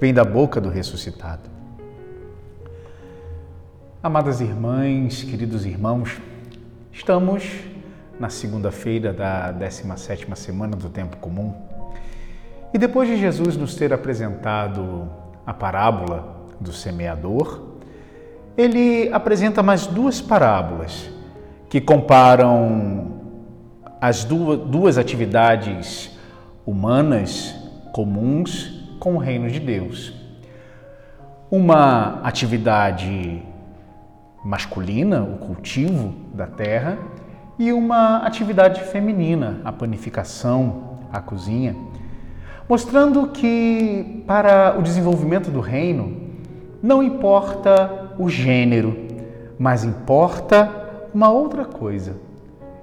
Vem da boca do ressuscitado. Amadas irmãs, queridos irmãos, estamos na segunda-feira da 17ª semana do tempo comum. E depois de Jesus nos ter apresentado a parábola do semeador, ele apresenta mais duas parábolas que comparam as duas, duas atividades humanas comuns com o reino de Deus. Uma atividade masculina, o cultivo da terra, e uma atividade feminina, a panificação, a cozinha, mostrando que para o desenvolvimento do reino não importa o gênero, mas importa uma outra coisa: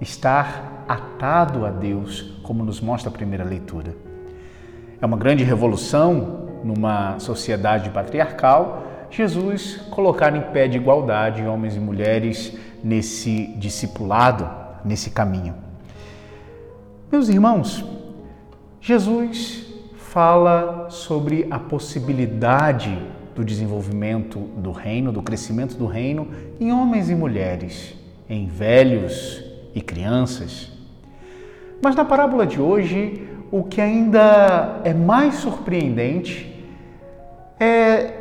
estar atado a Deus, como nos mostra a primeira leitura. É uma grande revolução numa sociedade patriarcal Jesus colocar em pé de igualdade homens e mulheres nesse discipulado, nesse caminho. Meus irmãos, Jesus fala sobre a possibilidade do desenvolvimento do reino, do crescimento do reino em homens e mulheres, em velhos e crianças. Mas na parábola de hoje, o que ainda é mais surpreendente é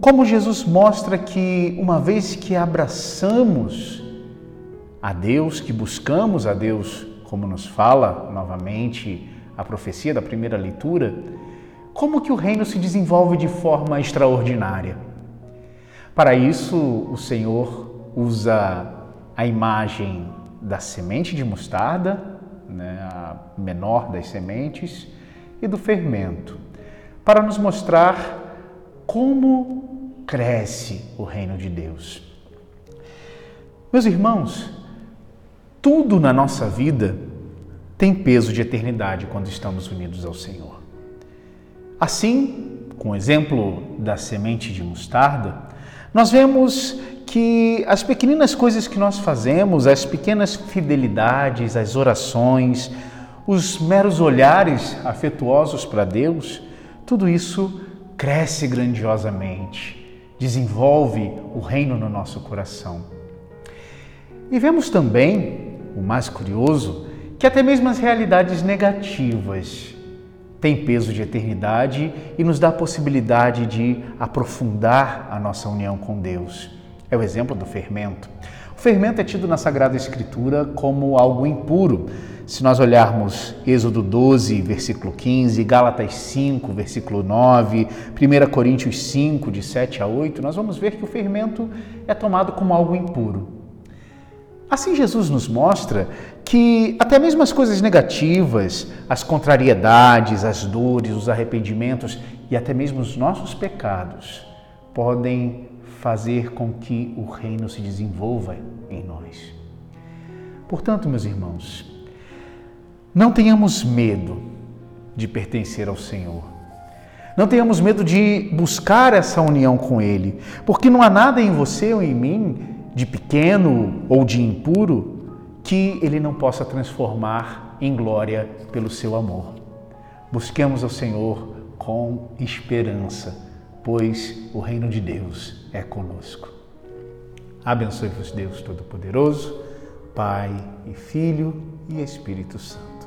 como Jesus mostra que uma vez que abraçamos a Deus, que buscamos a Deus, como nos fala novamente a profecia da primeira leitura, como que o reino se desenvolve de forma extraordinária? Para isso, o Senhor usa a imagem da semente de mostarda, né, a menor das sementes, e do fermento, para nos mostrar como cresce o reino de Deus. Meus irmãos, tudo na nossa vida tem peso de eternidade quando estamos unidos ao Senhor. Assim, com o exemplo da semente de mostarda, nós vemos que as pequeninas coisas que nós fazemos, as pequenas fidelidades, as orações, os meros olhares afetuosos para Deus, tudo isso cresce grandiosamente, desenvolve o reino no nosso coração. E vemos também, o mais curioso, que até mesmo as realidades negativas tem peso de eternidade e nos dá a possibilidade de aprofundar a nossa união com Deus. É o exemplo do fermento. O fermento é tido na Sagrada Escritura como algo impuro. Se nós olharmos Êxodo 12, versículo 15, Gálatas 5, versículo 9, 1 Coríntios 5, de 7 a 8, nós vamos ver que o fermento é tomado como algo impuro. Assim, Jesus nos mostra que até mesmo as coisas negativas, as contrariedades, as dores, os arrependimentos e até mesmo os nossos pecados podem fazer com que o reino se desenvolva em nós. Portanto, meus irmãos, não tenhamos medo de pertencer ao Senhor. Não tenhamos medo de buscar essa união com Ele, porque não há nada em você ou em mim de pequeno ou de impuro que ele não possa transformar em glória pelo seu amor. Busquemos ao Senhor com esperança, pois o reino de Deus é conosco. Abençoe-vos Deus Todo-Poderoso, Pai e Filho e Espírito Santo.